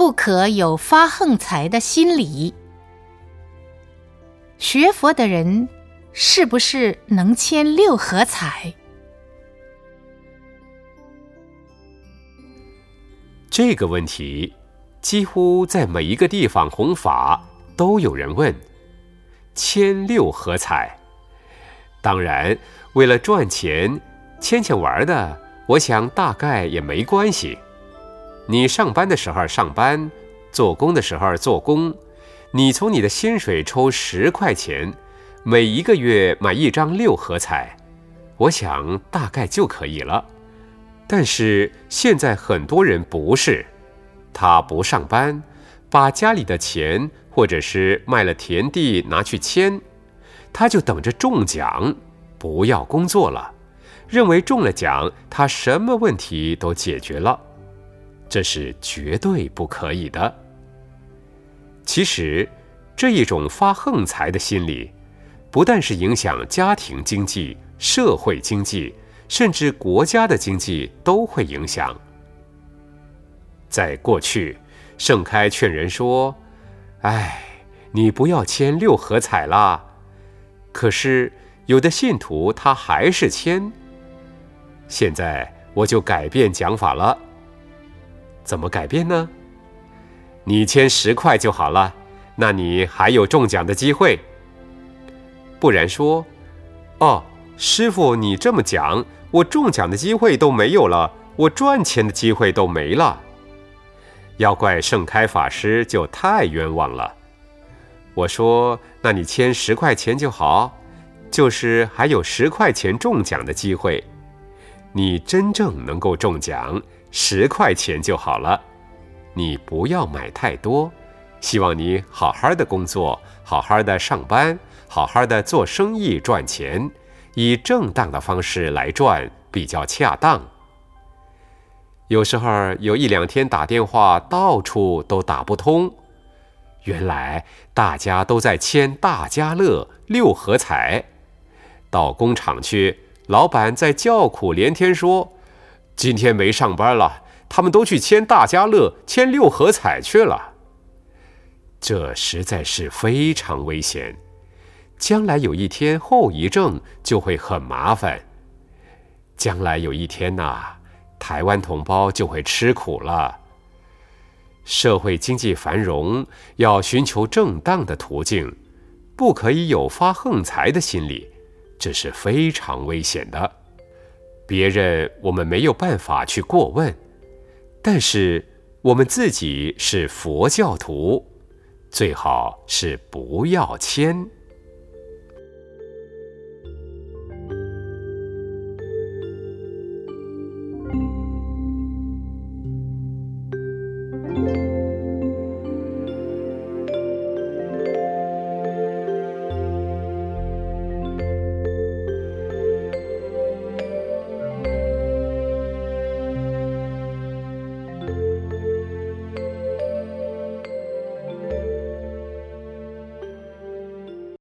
不可有发横财的心理。学佛的人是不是能签六合彩？这个问题几乎在每一个地方弘法都有人问：签六合彩。当然，为了赚钱，签签玩的，我想大概也没关系。你上班的时候上班，做工的时候做工，你从你的薪水抽十块钱，每一个月买一张六合彩，我想大概就可以了。但是现在很多人不是，他不上班，把家里的钱或者是卖了田地拿去签。他就等着中奖，不要工作了，认为中了奖，他什么问题都解决了，这是绝对不可以的。其实，这一种发横财的心理，不但是影响家庭经济、社会经济，甚至国家的经济都会影响。在过去，盛开劝人说：“哎，你不要签六合彩啦。”可是有的信徒他还是签。现在我就改变讲法了。怎么改变呢？你签十块就好了，那你还有中奖的机会。不然说，哦，师傅你这么讲，我中奖的机会都没有了，我赚钱的机会都没了。要怪盛开法师就太冤枉了。我说：“那你签十块钱就好，就是还有十块钱中奖的机会。你真正能够中奖，十块钱就好了。你不要买太多，希望你好好的工作，好好的上班，好好的做生意赚钱，以正当的方式来赚比较恰当。有时候有一两天打电话到处都打不通。”原来大家都在签大家乐六合彩，到工厂去，老板在叫苦连天说：“今天没上班了，他们都去签大家乐、签六合彩去了。”这实在是非常危险，将来有一天后遗症就会很麻烦。将来有一天呐，台湾同胞就会吃苦了。社会经济繁荣要寻求正当的途径，不可以有发横财的心理，这是非常危险的。别人我们没有办法去过问，但是我们自己是佛教徒，最好是不要签。